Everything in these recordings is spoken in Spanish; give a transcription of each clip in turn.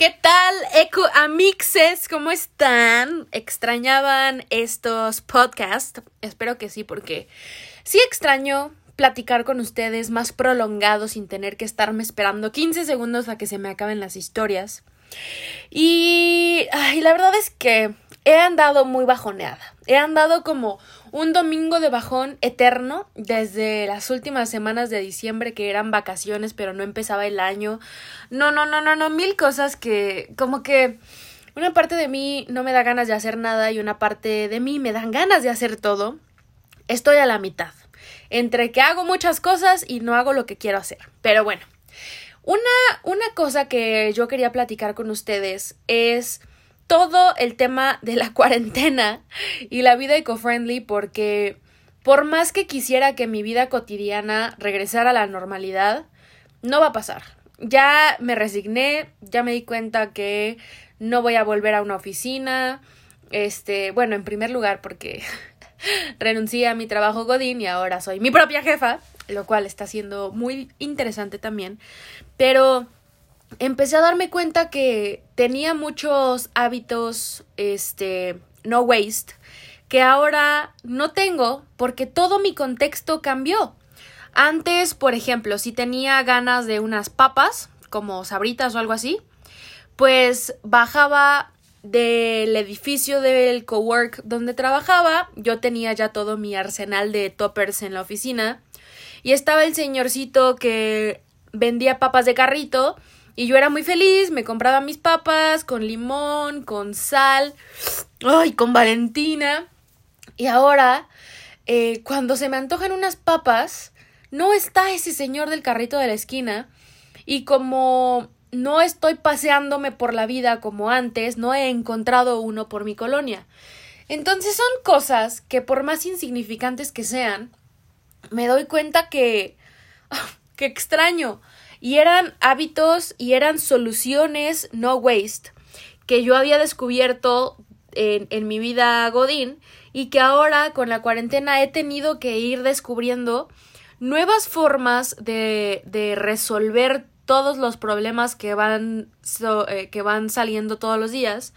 ¿Qué tal, Eco Amixes? ¿Cómo están? ¿Extrañaban estos podcasts? Espero que sí, porque sí extraño platicar con ustedes más prolongado sin tener que estarme esperando 15 segundos a que se me acaben las historias. Y, ay, la verdad es que he andado muy bajoneada. He andado como un domingo de bajón eterno desde las últimas semanas de diciembre que eran vacaciones pero no empezaba el año. No, no, no, no, no, mil cosas que como que una parte de mí no me da ganas de hacer nada y una parte de mí me dan ganas de hacer todo. Estoy a la mitad. Entre que hago muchas cosas y no hago lo que quiero hacer. Pero bueno, una, una cosa que yo quería platicar con ustedes es todo el tema de la cuarentena y la vida eco-friendly porque por más que quisiera que mi vida cotidiana regresara a la normalidad, no va a pasar. Ya me resigné, ya me di cuenta que no voy a volver a una oficina. Este, bueno, en primer lugar porque renuncié a mi trabajo Godín y ahora soy mi propia jefa, lo cual está siendo muy interesante también. Pero empecé a darme cuenta que tenía muchos hábitos, este, no waste, que ahora no tengo porque todo mi contexto cambió. Antes, por ejemplo, si tenía ganas de unas papas, como sabritas o algo así, pues bajaba del edificio del cowork donde trabajaba, yo tenía ya todo mi arsenal de toppers en la oficina y estaba el señorcito que vendía papas de carrito y yo era muy feliz, me compraba mis papas con limón, con sal, ay, con Valentina. Y ahora, eh, cuando se me antojan unas papas, no está ese señor del carrito de la esquina. Y como no estoy paseándome por la vida como antes, no he encontrado uno por mi colonia. Entonces son cosas que por más insignificantes que sean, me doy cuenta que... ¡Qué extraño! Y eran hábitos y eran soluciones no waste que yo había descubierto en, en mi vida Godín y que ahora con la cuarentena he tenido que ir descubriendo nuevas formas de, de resolver todos los problemas que van, eh, que van saliendo todos los días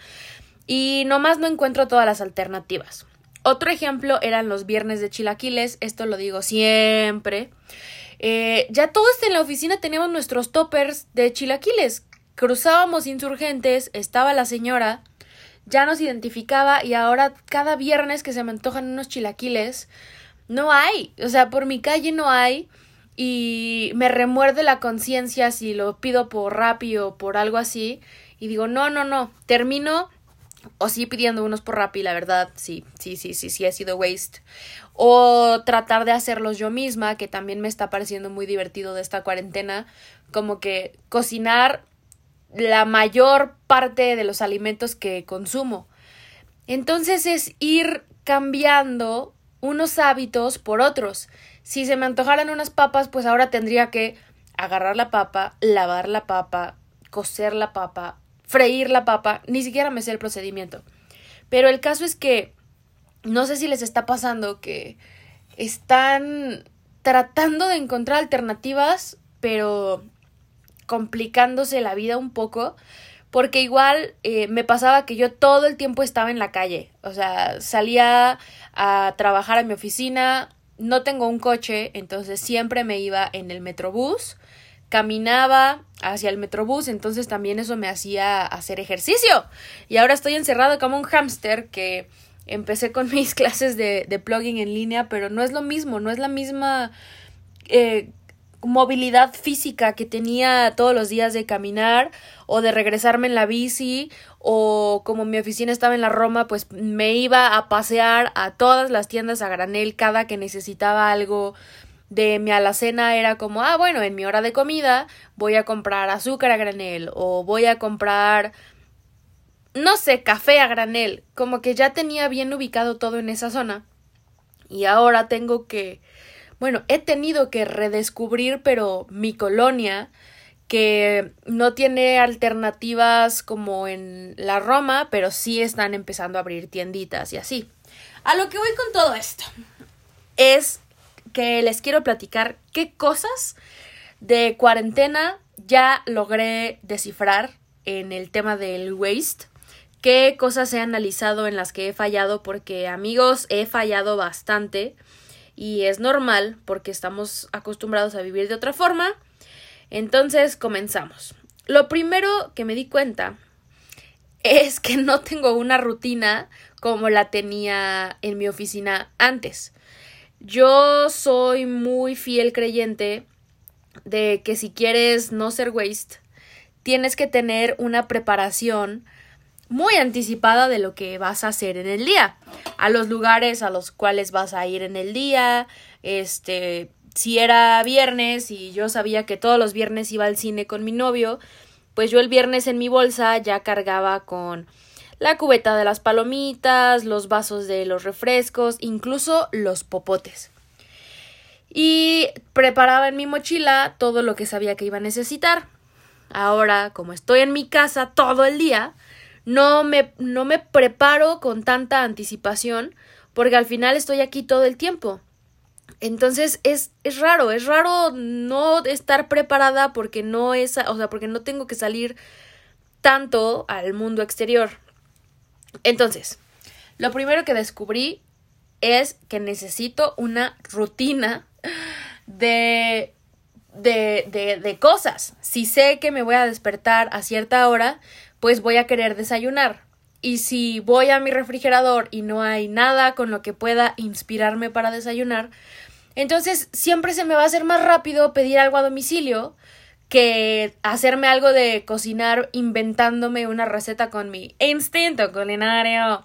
y nomás no encuentro todas las alternativas. Otro ejemplo eran los viernes de chilaquiles, esto lo digo siempre. Eh, ya todos en la oficina teníamos nuestros toppers de chilaquiles. Cruzábamos insurgentes, estaba la señora, ya nos identificaba y ahora cada viernes que se me antojan unos chilaquiles, no hay. O sea, por mi calle no hay y me remuerde la conciencia si lo pido por Rappi o por algo así y digo, no, no, no, termino o sí pidiendo unos por Rappi, la verdad, sí, sí, sí, sí, sí ha sido waste. O tratar de hacerlos yo misma, que también me está pareciendo muy divertido de esta cuarentena, como que cocinar la mayor parte de los alimentos que consumo. Entonces es ir cambiando unos hábitos por otros. Si se me antojaran unas papas, pues ahora tendría que agarrar la papa, lavar la papa, cocer la papa, freír la papa, ni siquiera me sé el procedimiento. Pero el caso es que no sé si les está pasando que están tratando de encontrar alternativas, pero complicándose la vida un poco, porque igual eh, me pasaba que yo todo el tiempo estaba en la calle, o sea, salía a trabajar a mi oficina, no tengo un coche, entonces siempre me iba en el metrobús caminaba hacia el metrobús, entonces también eso me hacía hacer ejercicio. Y ahora estoy encerrado como un hámster que empecé con mis clases de, de plugging en línea, pero no es lo mismo, no es la misma eh, movilidad física que tenía todos los días de caminar o de regresarme en la bici o como mi oficina estaba en la Roma, pues me iba a pasear a todas las tiendas a granel cada que necesitaba algo de mi alacena era como, ah, bueno, en mi hora de comida voy a comprar azúcar a granel o voy a comprar, no sé, café a granel, como que ya tenía bien ubicado todo en esa zona. Y ahora tengo que, bueno, he tenido que redescubrir, pero mi colonia, que no tiene alternativas como en la Roma, pero sí están empezando a abrir tienditas y así. A lo que voy con todo esto es que les quiero platicar qué cosas de cuarentena ya logré descifrar en el tema del waste, qué cosas he analizado en las que he fallado, porque amigos, he fallado bastante y es normal porque estamos acostumbrados a vivir de otra forma. Entonces, comenzamos. Lo primero que me di cuenta es que no tengo una rutina como la tenía en mi oficina antes. Yo soy muy fiel creyente de que si quieres no ser waste, tienes que tener una preparación muy anticipada de lo que vas a hacer en el día, a los lugares a los cuales vas a ir en el día, este, si era viernes y yo sabía que todos los viernes iba al cine con mi novio, pues yo el viernes en mi bolsa ya cargaba con la cubeta de las palomitas, los vasos de los refrescos, incluso los popotes. Y preparaba en mi mochila todo lo que sabía que iba a necesitar. Ahora, como estoy en mi casa todo el día, no me, no me preparo con tanta anticipación porque al final estoy aquí todo el tiempo. Entonces es, es raro, es raro no estar preparada porque no es, o sea, porque no tengo que salir tanto al mundo exterior. Entonces, lo primero que descubrí es que necesito una rutina de, de, de, de cosas. Si sé que me voy a despertar a cierta hora, pues voy a querer desayunar. Y si voy a mi refrigerador y no hay nada con lo que pueda inspirarme para desayunar, entonces siempre se me va a hacer más rápido pedir algo a domicilio que hacerme algo de cocinar inventándome una receta con mi instinto culinario.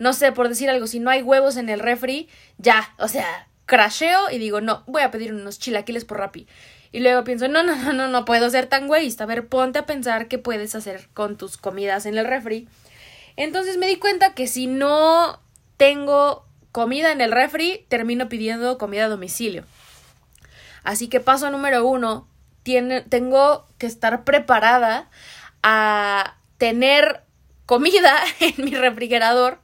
No sé, por decir algo, si no hay huevos en el refri, ya, o sea, crasheo y digo, no, voy a pedir unos chilaquiles por Rappi. Y luego pienso, no, no, no, no, no puedo ser tan güeyista. A ver, ponte a pensar qué puedes hacer con tus comidas en el refri. Entonces me di cuenta que si no tengo comida en el refri, termino pidiendo comida a domicilio. Así que paso número uno, tengo que estar preparada a tener comida en mi refrigerador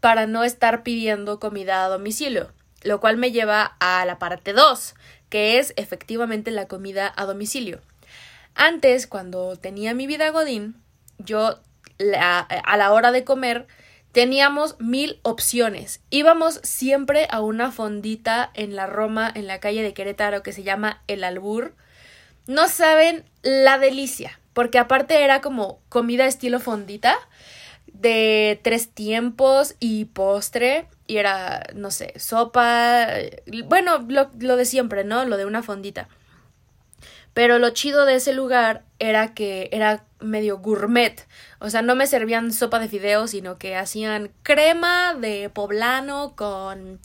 para no estar pidiendo comida a domicilio, lo cual me lleva a la parte 2, que es efectivamente la comida a domicilio. Antes, cuando tenía mi vida Godín, yo a la hora de comer teníamos mil opciones. Íbamos siempre a una fondita en la Roma, en la calle de Querétaro, que se llama El Albur, no saben la delicia, porque aparte era como comida estilo fondita de tres tiempos y postre y era, no sé, sopa, bueno, lo, lo de siempre, ¿no? Lo de una fondita. Pero lo chido de ese lugar era que era medio gourmet. O sea, no me servían sopa de fideos, sino que hacían crema de poblano con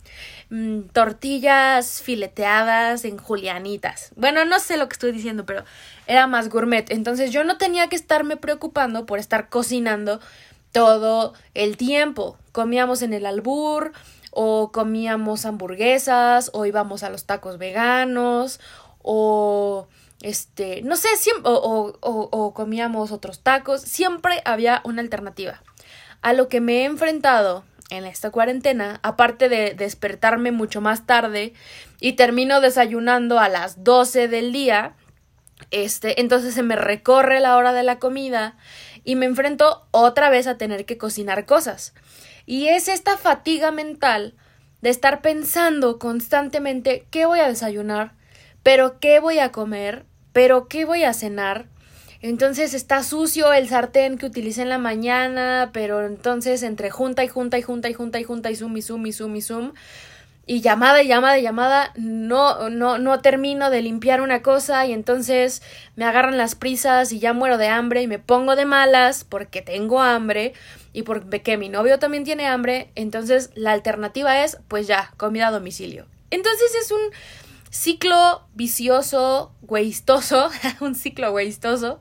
mm, tortillas fileteadas en julianitas. Bueno, no sé lo que estoy diciendo, pero era más gourmet. Entonces yo no tenía que estarme preocupando por estar cocinando todo el tiempo. Comíamos en el albur, o comíamos hamburguesas, o íbamos a los tacos veganos, o este, no sé, o, o, o, comíamos otros tacos, siempre había una alternativa. A lo que me he enfrentado en esta cuarentena, aparte de despertarme mucho más tarde y termino desayunando a las 12 del día, este, entonces se me recorre la hora de la comida y me enfrento otra vez a tener que cocinar cosas. Y es esta fatiga mental de estar pensando constantemente qué voy a desayunar, pero qué voy a comer, pero ¿qué voy a cenar? Entonces está sucio el sartén que utilicé en la mañana, pero entonces entre junta y junta y junta y junta y junta y zoom y zoom y zoom y zoom y llamada y llamada y llamada, no, no, no termino de limpiar una cosa y entonces me agarran las prisas y ya muero de hambre y me pongo de malas porque tengo hambre y porque mi novio también tiene hambre, entonces la alternativa es pues ya, comida a domicilio. Entonces es un ciclo vicioso, hueistoso, un ciclo hueistoso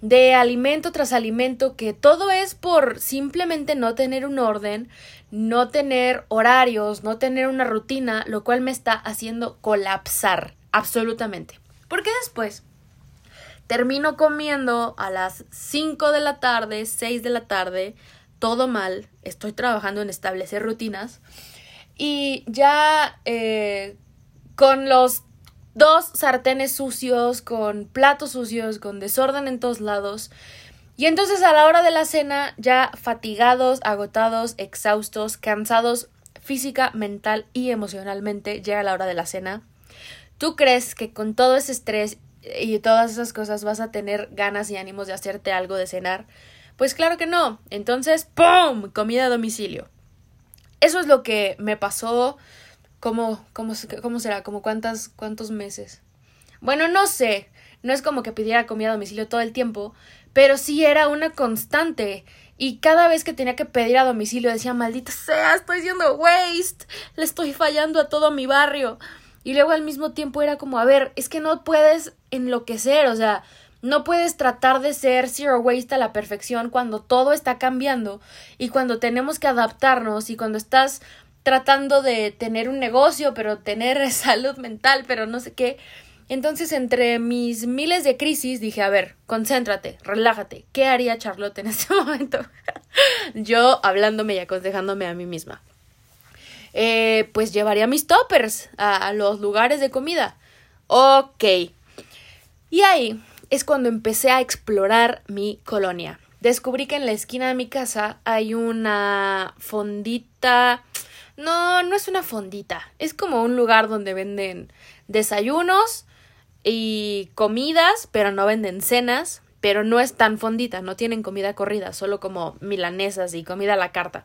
de alimento tras alimento que todo es por simplemente no tener un orden, no tener horarios, no tener una rutina, lo cual me está haciendo colapsar absolutamente. Porque después termino comiendo a las 5 de la tarde, 6 de la tarde, todo mal, estoy trabajando en establecer rutinas y ya eh, con los dos sartenes sucios, con platos sucios, con desorden en todos lados. Y entonces a la hora de la cena, ya fatigados, agotados, exhaustos, cansados física, mental y emocionalmente, llega la hora de la cena. ¿Tú crees que con todo ese estrés y todas esas cosas vas a tener ganas y ánimos de hacerte algo de cenar? Pues claro que no. Entonces, ¡pum! Comida a domicilio. Eso es lo que me pasó. ¿Cómo, cómo, cómo será? ¿Como cuántas, cuántos meses? Bueno, no sé. No es como que pidiera comida a domicilio todo el tiempo, pero sí era una constante. Y cada vez que tenía que pedir a domicilio decía, maldita sea, estoy siendo waste, le estoy fallando a todo mi barrio. Y luego al mismo tiempo era como, a ver, es que no puedes enloquecer, o sea, no puedes tratar de ser zero waste a la perfección cuando todo está cambiando y cuando tenemos que adaptarnos y cuando estás tratando de tener un negocio, pero tener salud mental, pero no sé qué. Entonces, entre mis miles de crisis, dije, a ver, concéntrate, relájate. ¿Qué haría Charlotte en este momento? Yo hablándome y aconsejándome a mí misma. Eh, pues llevaría mis toppers a los lugares de comida. Ok. Y ahí es cuando empecé a explorar mi colonia. Descubrí que en la esquina de mi casa hay una fondita. No, no es una fondita. Es como un lugar donde venden desayunos y comidas, pero no venden cenas. Pero no es tan fondita, no tienen comida corrida, solo como milanesas y comida a la carta.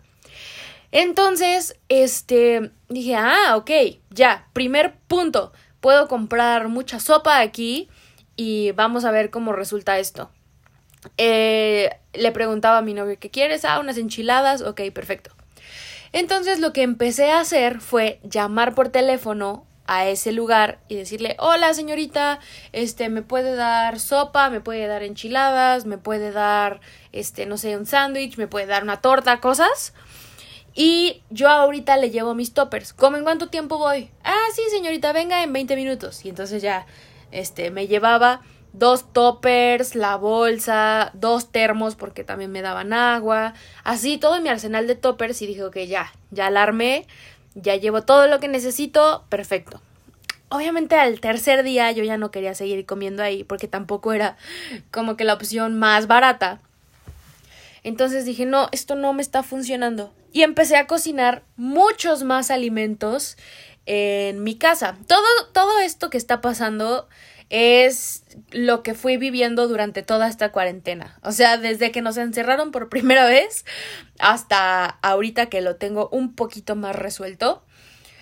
Entonces, este, dije, ah, ok, ya, primer punto, puedo comprar mucha sopa aquí y vamos a ver cómo resulta esto. Eh, le preguntaba a mi novio, ¿qué quieres? Ah, unas enchiladas. Ok, perfecto. Entonces lo que empecé a hacer fue llamar por teléfono a ese lugar y decirle, hola señorita, este, me puede dar sopa, me puede dar enchiladas, me puede dar, este, no sé, un sándwich, me puede dar una torta, cosas. Y yo ahorita le llevo mis toppers. ¿Cómo en cuánto tiempo voy? Ah, sí, señorita, venga en 20 minutos. Y entonces ya este, me llevaba dos toppers, la bolsa, dos termos porque también me daban agua, así todo mi arsenal de toppers y dije, ok, ya, ya alarmé, ya llevo todo lo que necesito, perfecto. Obviamente al tercer día yo ya no quería seguir comiendo ahí porque tampoco era como que la opción más barata. Entonces dije, no, esto no me está funcionando. Y empecé a cocinar muchos más alimentos en mi casa. Todo, todo esto que está pasando es lo que fui viviendo durante toda esta cuarentena. O sea, desde que nos encerraron por primera vez hasta ahorita que lo tengo un poquito más resuelto.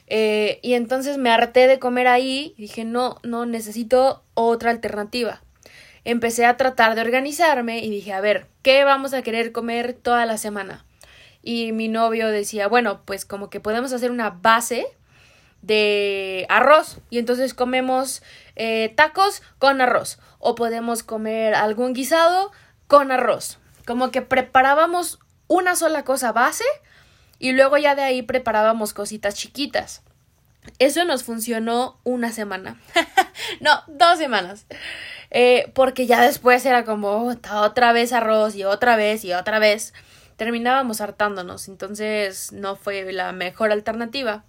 Eh, y entonces me harté de comer ahí y dije, no, no, necesito otra alternativa. Empecé a tratar de organizarme y dije, a ver, ¿qué vamos a querer comer toda la semana? Y mi novio decía, bueno, pues como que podemos hacer una base de arroz y entonces comemos eh, tacos con arroz o podemos comer algún guisado con arroz. Como que preparábamos una sola cosa base y luego ya de ahí preparábamos cositas chiquitas. Eso nos funcionó una semana. no, dos semanas. Eh, porque ya después era como otra vez arroz y otra vez y otra vez. Terminábamos hartándonos, entonces no fue la mejor alternativa.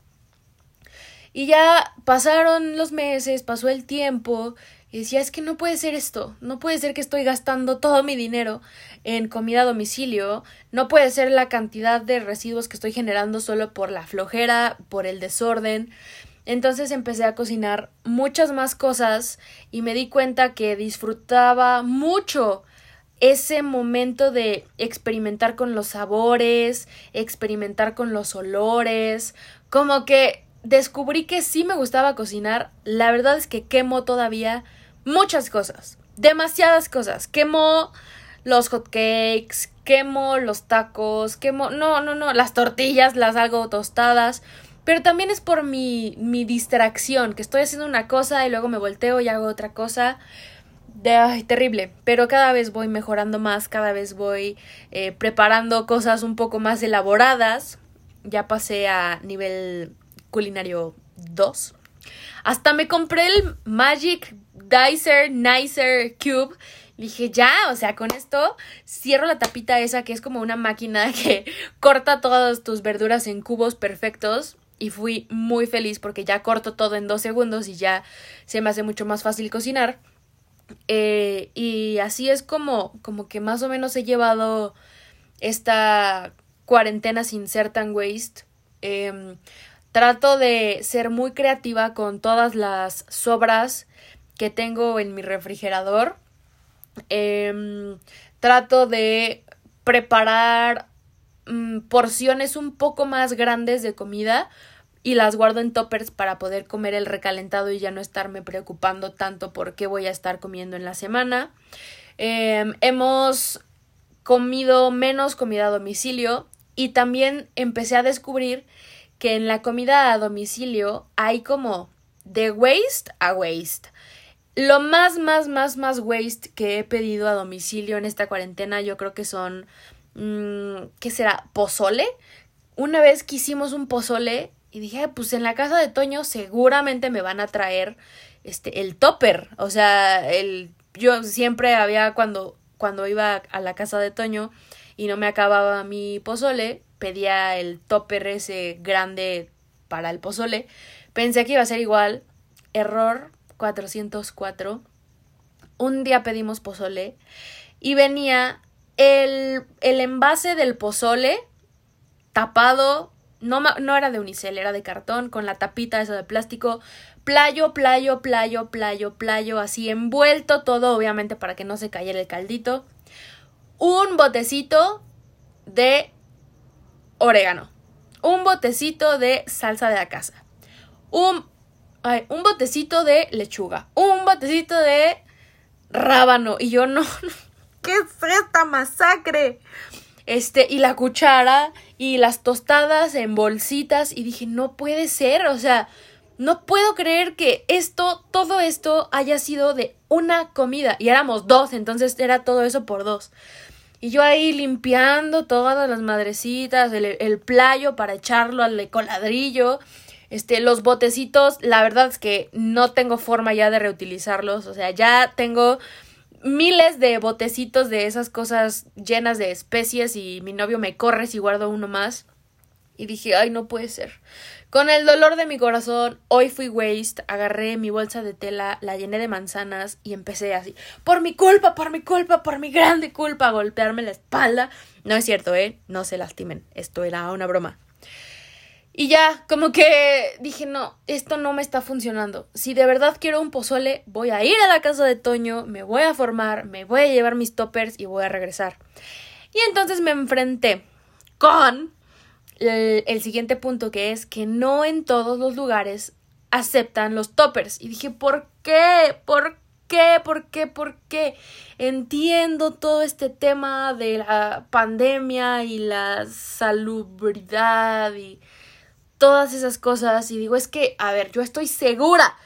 Y ya pasaron los meses, pasó el tiempo, y decía, es que no puede ser esto, no puede ser que estoy gastando todo mi dinero en comida a domicilio, no puede ser la cantidad de residuos que estoy generando solo por la flojera, por el desorden. Entonces empecé a cocinar muchas más cosas y me di cuenta que disfrutaba mucho ese momento de experimentar con los sabores, experimentar con los olores, como que descubrí que sí me gustaba cocinar. La verdad es que quemo todavía muchas cosas, demasiadas cosas. Quemo los hotcakes, quemo los tacos, quemo, no, no, no, las tortillas las hago tostadas. Pero también es por mi, mi distracción, que estoy haciendo una cosa y luego me volteo y hago otra cosa. De, ay, terrible, pero cada vez voy mejorando más, cada vez voy eh, preparando cosas un poco más elaboradas. Ya pasé a nivel culinario 2. Hasta me compré el Magic Dicer Nicer Cube. Dije, ya, o sea, con esto cierro la tapita esa que es como una máquina que corta todas tus verduras en cubos perfectos. Y fui muy feliz porque ya corto todo en dos segundos y ya se me hace mucho más fácil cocinar. Eh, y así es como, como que más o menos he llevado esta cuarentena sin ser tan waste. Em, trato de ser muy creativa con todas las sobras que tengo en mi refrigerador. Em, trato de preparar mm, porciones un poco más grandes de comida y las guardo en toppers para poder comer el recalentado y ya no estarme preocupando tanto por qué voy a estar comiendo en la semana. Em, hemos comido menos comida a domicilio y también empecé a descubrir que en la comida a domicilio hay como de waste a waste. Lo más, más, más, más waste que he pedido a domicilio en esta cuarentena yo creo que son, mm, ¿qué será? Pozole. Una vez que hicimos un pozole y dije, pues en la casa de Toño seguramente me van a traer este el topper. O sea, el yo siempre había cuando cuando iba a la casa de Toño y no me acababa mi pozole, pedía el topper ese grande para el pozole. Pensé que iba a ser igual. Error 404. Un día pedimos pozole y venía el, el envase del pozole tapado no, no era de unicel, era de cartón, con la tapita esa de plástico. Playo, playo, playo, playo, playo, así envuelto todo, obviamente para que no se cayera el caldito. Un botecito de orégano. Un botecito de salsa de la casa. Un, un botecito de lechuga. Un botecito de rábano. Y yo no, ¿qué es esta masacre? Este, y la cuchara y las tostadas en bolsitas y dije, no puede ser, o sea, no puedo creer que esto, todo esto haya sido de una comida y éramos dos, entonces era todo eso por dos. Y yo ahí limpiando todas las madrecitas, el, el playo para echarlo al coladrillo, este, los botecitos, la verdad es que no tengo forma ya de reutilizarlos, o sea, ya tengo miles de botecitos de esas cosas llenas de especies y mi novio me corre si guardo uno más. Y dije, ay, no puede ser. Con el dolor de mi corazón, hoy fui waste, agarré mi bolsa de tela, la llené de manzanas y empecé así, por mi culpa, por mi culpa, por mi grande culpa, a golpearme la espalda. No es cierto, ¿eh? No se lastimen, esto era una broma. Y ya, como que dije, no, esto no me está funcionando. Si de verdad quiero un pozole, voy a ir a la casa de Toño, me voy a formar, me voy a llevar mis toppers y voy a regresar. Y entonces me enfrenté con el, siguiente punto que es que no en todos los lugares aceptan los toppers. Y dije, ¿por qué? ¿Por qué? ¿Por qué? ¿Por qué? Entiendo todo este tema de la pandemia y la salubridad y todas esas cosas y digo, es que, a ver, yo estoy segura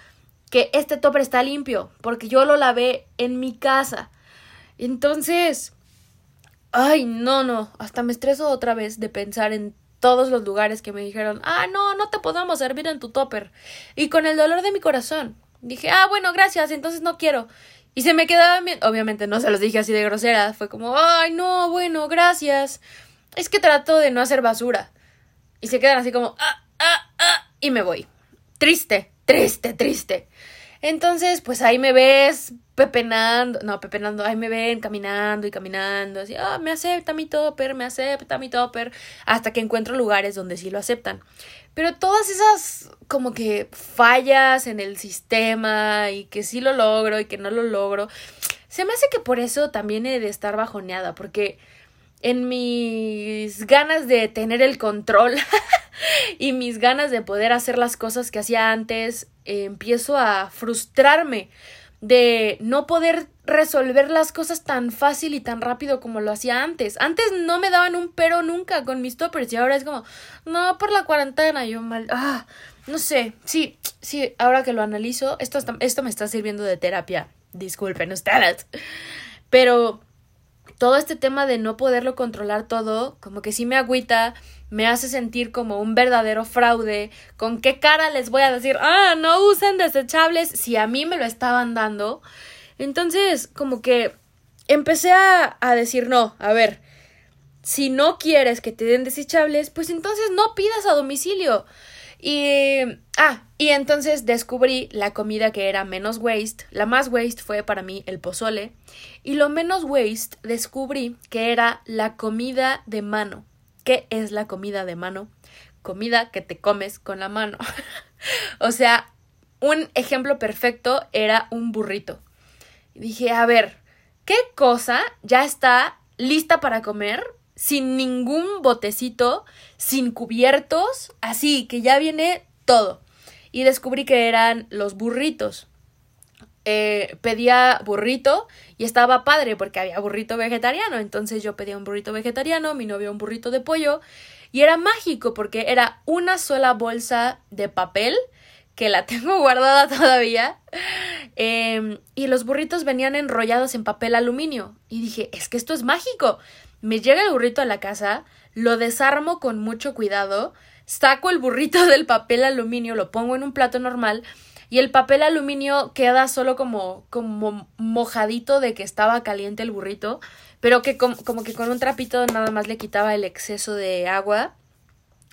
que este topper está limpio porque yo lo lavé en mi casa. Entonces, ay, no, no, hasta me estreso otra vez de pensar en todos los lugares que me dijeron, ah, no, no te podemos servir en tu topper. Y con el dolor de mi corazón, dije, ah, bueno, gracias, entonces no quiero. Y se me quedaba bien, obviamente no se los dije así de grosera, fue como, ay, no, bueno, gracias. Es que trato de no hacer basura. Y se quedan así como, ah, ah, ah, y me voy. Triste, triste, triste. Entonces, pues ahí me ves pepenando, no, pepenando, ahí me ven caminando y caminando, así, ah, me acepta mi topper, me acepta mi topper, hasta que encuentro lugares donde sí lo aceptan. Pero todas esas como que fallas en el sistema y que sí lo logro y que no lo logro, se me hace que por eso también he de estar bajoneada, porque en mis ganas de tener el control y mis ganas de poder hacer las cosas que hacía antes, eh, empiezo a frustrarme de no poder resolver las cosas tan fácil y tan rápido como lo hacía antes. Antes no me daban un pero nunca con mis toppers y ahora es como, no, por la cuarentena, yo mal, ah, no sé, sí, sí, ahora que lo analizo, esto, esto me está sirviendo de terapia, disculpen ustedes, pero todo este tema de no poderlo controlar todo, como que sí me agüita, me hace sentir como un verdadero fraude. ¿Con qué cara les voy a decir, ah, no usen desechables si a mí me lo estaban dando? Entonces, como que empecé a, a decir, no, a ver, si no quieres que te den desechables, pues entonces no pidas a domicilio. Y, ah, y entonces descubrí la comida que era menos waste. La más waste fue para mí el pozole. Y lo menos waste descubrí que era la comida de mano. ¿Qué es la comida de mano? Comida que te comes con la mano. o sea, un ejemplo perfecto era un burrito. Dije, a ver, ¿qué cosa ya está lista para comer sin ningún botecito, sin cubiertos, así que ya viene todo. Y descubrí que eran los burritos. Eh, pedía burrito y estaba padre porque había burrito vegetariano. Entonces yo pedía un burrito vegetariano, mi novio un burrito de pollo. Y era mágico porque era una sola bolsa de papel que la tengo guardada todavía. Em, y los burritos venían enrollados en papel aluminio. Y dije, es que esto es mágico. Me llega el burrito a la casa, lo desarmo con mucho cuidado, saco el burrito del papel aluminio, lo pongo en un plato normal y el papel aluminio queda solo como, como mojadito de que estaba caliente el burrito, pero que como que con un trapito nada más le quitaba el exceso de agua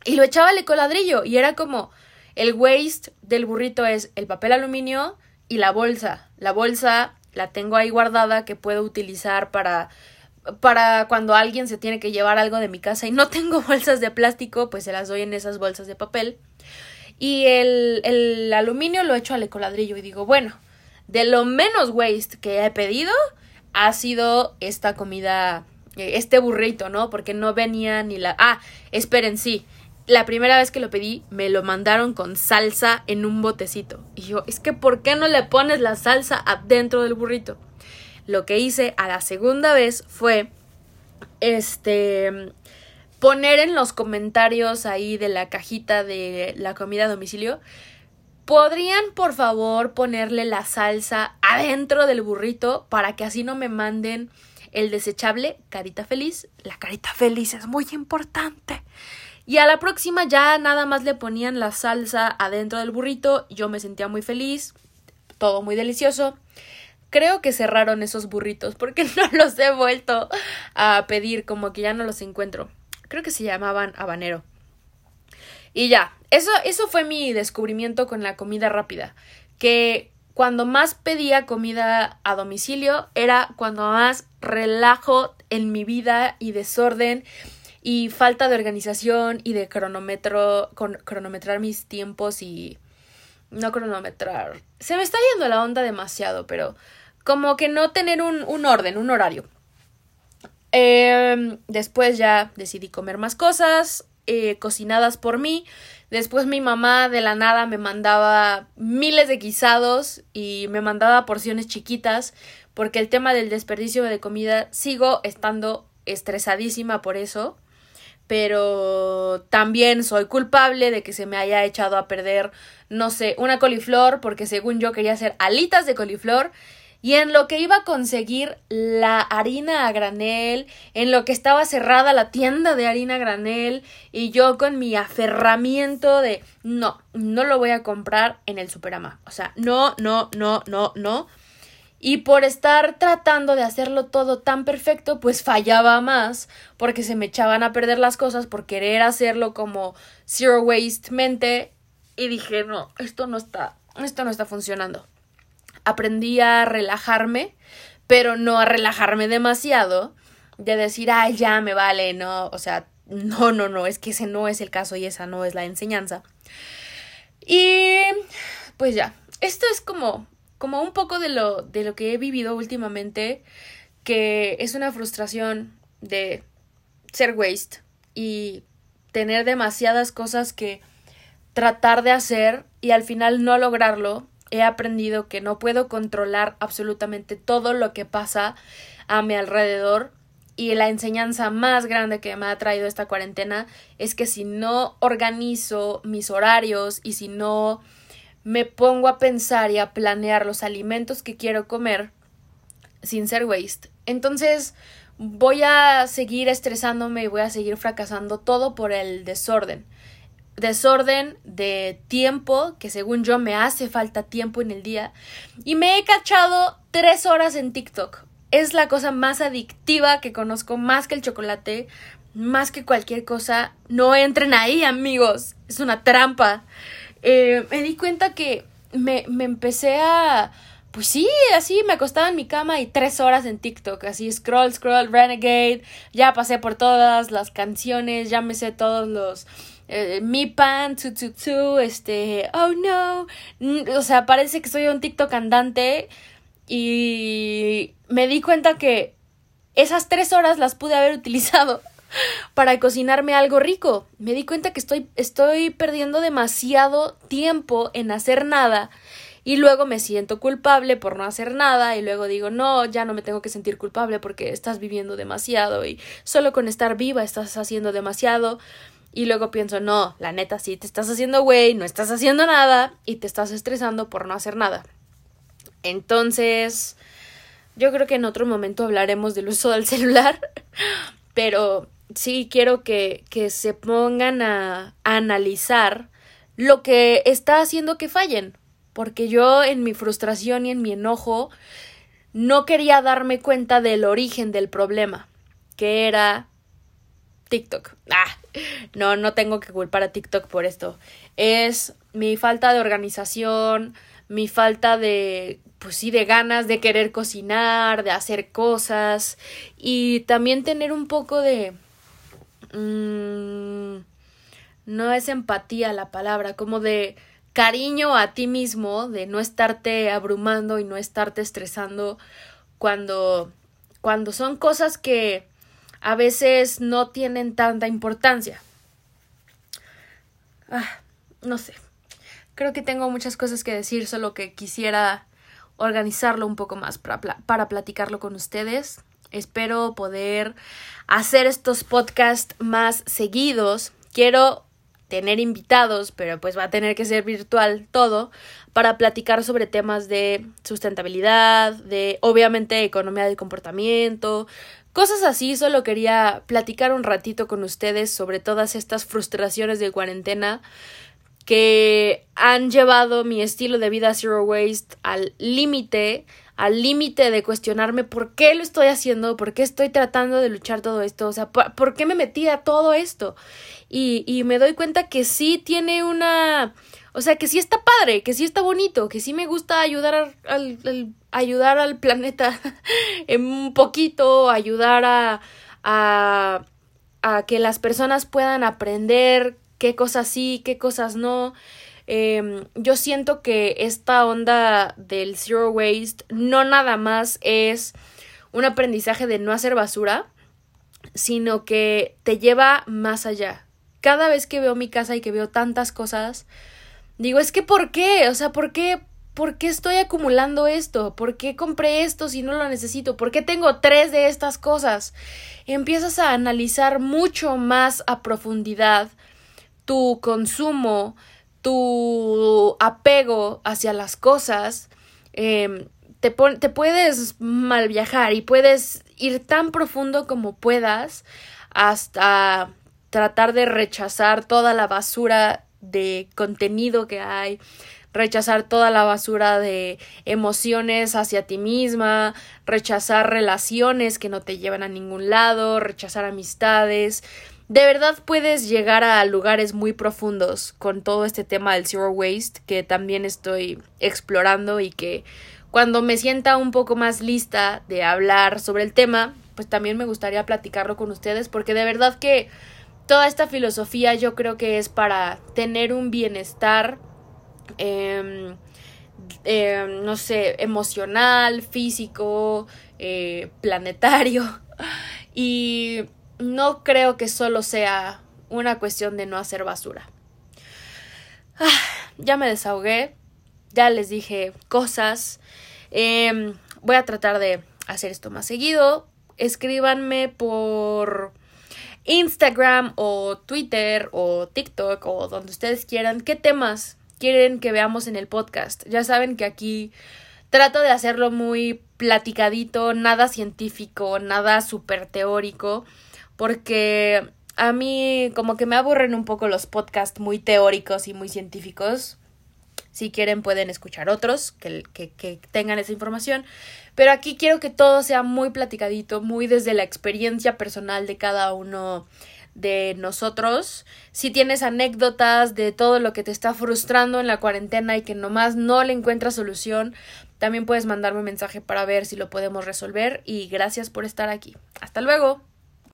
y lo echaba al ecoladrillo y era como el waste del burrito es el papel aluminio y la bolsa. La bolsa la tengo ahí guardada que puedo utilizar para para cuando alguien se tiene que llevar algo de mi casa y no tengo bolsas de plástico, pues se las doy en esas bolsas de papel. Y el, el aluminio lo echo al ecoladrillo y digo, bueno, de lo menos waste que he pedido ha sido esta comida, eh, este burrito, ¿no? Porque no venía ni la... Ah, esperen, sí. La primera vez que lo pedí, me lo mandaron con salsa en un botecito. Y yo, es que ¿por qué no le pones la salsa adentro del burrito? Lo que hice a la segunda vez fue este poner en los comentarios ahí de la cajita de la comida a domicilio ¿Podrían por favor ponerle la salsa adentro del burrito para que así no me manden el desechable carita feliz? La carita feliz es muy importante. Y a la próxima ya nada más le ponían la salsa adentro del burrito. Yo me sentía muy feliz. Todo muy delicioso. Creo que cerraron esos burritos porque no los he vuelto a pedir, como que ya no los encuentro. Creo que se llamaban habanero. Y ya, eso, eso fue mi descubrimiento con la comida rápida. Que cuando más pedía comida a domicilio era cuando más relajo en mi vida y desorden y falta de organización y de cronómetro, con, cronometrar mis tiempos y no cronometrar. Se me está yendo la onda demasiado, pero como que no tener un, un orden, un horario. Em, después ya decidí comer más cosas, eh, cocinadas por mí. Después mi mamá de la nada me mandaba miles de guisados y me mandaba porciones chiquitas porque el tema del desperdicio de comida sigo estando estresadísima por eso pero también soy culpable de que se me haya echado a perder, no sé, una coliflor, porque según yo quería hacer alitas de coliflor y en lo que iba a conseguir la harina a granel, en lo que estaba cerrada la tienda de harina a granel, y yo con mi aferramiento de no, no lo voy a comprar en el Superama. O sea, no, no, no, no, no. Y por estar tratando de hacerlo todo tan perfecto, pues fallaba más, porque se me echaban a perder las cosas por querer hacerlo como zero waste mente. Y dije, no, esto no está, esto no está funcionando aprendí a relajarme, pero no a relajarme demasiado, de decir, ay, ya me vale, no, o sea, no, no, no, es que ese no es el caso y esa no es la enseñanza. Y pues ya, esto es como, como un poco de lo, de lo que he vivido últimamente, que es una frustración de ser waste y tener demasiadas cosas que tratar de hacer y al final no lograrlo he aprendido que no puedo controlar absolutamente todo lo que pasa a mi alrededor y la enseñanza más grande que me ha traído esta cuarentena es que si no organizo mis horarios y si no me pongo a pensar y a planear los alimentos que quiero comer sin ser waste, entonces voy a seguir estresándome y voy a seguir fracasando todo por el desorden desorden de tiempo, que según yo me hace falta tiempo en el día, y me he cachado tres horas en TikTok. es la cosa más adictiva que conozco, más que el chocolate, más que cualquier cosa. No entren ahí, amigos. Es una trampa. Eh, me di cuenta que me, me empecé a pues sí, así me acostaba en mi cama y tres horas en TikTok, así scroll, scroll, Renegade, ya pasé por todas las canciones, ya me sé todos los... Eh, mi pan, tu, tu, tu, este, oh no, o sea, parece que soy un TikTok andante y me di cuenta que esas tres horas las pude haber utilizado para cocinarme algo rico. Me di cuenta que estoy, estoy perdiendo demasiado tiempo en hacer nada y luego me siento culpable por no hacer nada y luego digo, no, ya no me tengo que sentir culpable porque estás viviendo demasiado y solo con estar viva estás haciendo demasiado. Y luego pienso, no, la neta sí, te estás haciendo güey, no estás haciendo nada y te estás estresando por no hacer nada. Entonces, yo creo que en otro momento hablaremos del uso del celular, pero sí quiero que, que se pongan a, analizar lo que está haciendo que fallen porque yo en mi frustración y en mi enojo no quería darme cuenta del origen del problema, que era TikTok. Ah, no, no tengo que culpar a TikTok por esto. Es mi falta de organización, mi falta de, pues sí, de ganas de querer cocinar, de hacer cosas y también tener un poco de... Mmm, no es empatía la palabra, como de cariño a ti mismo, de no estarte abrumando y no estarte estresando cuando, cuando son cosas que a veces no tienen tanta importancia. Ah, no sé. Creo que tengo muchas cosas que decir, solo que quisiera organizarlo un poco más para, para platicarlo con ustedes. Espero poder hacer estos podcasts más seguidos. Quiero tener invitados, pero pues va a tener que ser virtual todo, para platicar sobre temas de sustentabilidad, de obviamente economía del comportamiento, cosas así. Solo quería platicar un ratito con ustedes sobre todas estas frustraciones de cuarentena que han llevado mi estilo de vida zero waste al límite, al límite de cuestionarme por qué lo estoy haciendo, por qué estoy tratando de luchar todo esto, o sea, por, qué me metí a todo esto. Y, y me doy cuenta que sí tiene una, o sea, que sí está padre, que sí está bonito, que sí me gusta ayudar al, ayudar al planeta en un poquito, ayudar a, a, a que las personas puedan aprender qué cosas sí, qué cosas no. Em, yo siento que esta onda del zero waste no nada más es un aprendizaje de no hacer basura, sino que te lleva más allá. Cada vez que veo mi casa y que veo tantas cosas, digo, es que ¿por qué? O sea, ¿por qué? ¿Por qué estoy acumulando esto? ¿Por qué compré esto si no lo necesito? ¿Por qué tengo tres de estas cosas? Empiezas a analizar mucho más a profundidad tu consumo, tu apego hacia las cosas, em, te, te puedes mal viajar y puedes ir tan profundo como puedas hasta tratar de rechazar toda la basura de contenido que hay, rechazar toda la basura de emociones hacia ti misma, rechazar relaciones que no te llevan a ningún lado, rechazar amistades, de verdad puedes llegar a lugares muy profundos con todo este tema del zero waste que también estoy explorando y que cuando me sienta un poco más lista de hablar sobre el tema, pues también me gustaría platicarlo con ustedes porque de verdad que toda esta filosofía yo creo que es para tener un bienestar em, em, no sé, emocional, físico, eh, planetario. Y no creo que solo sea una cuestión de no hacer basura. Ah, ya me desahogué, ya les dije cosas. Em, voy a tratar de hacer esto más seguido. Escríbanme por Instagram o Twitter o TikTok o donde ustedes quieran qué temas quieren que veamos en el podcast. Ya saben que aquí trato de hacerlo muy platicadito, nada científico, nada súper teórico porque a mí como que me aburren un poco los podcasts muy teóricos y muy científicos. Si quieren pueden escuchar otros que, que, tengan esa información. Pero aquí quiero que todo sea muy platicadito, muy desde la experiencia personal de cada uno de nosotros. Si tienes anécdotas de todo lo que te está frustrando en la cuarentena y que nomás no le encuentras solución, también puedes mandarme un mensaje para ver si lo podemos resolver y gracias por estar aquí. Hasta luego.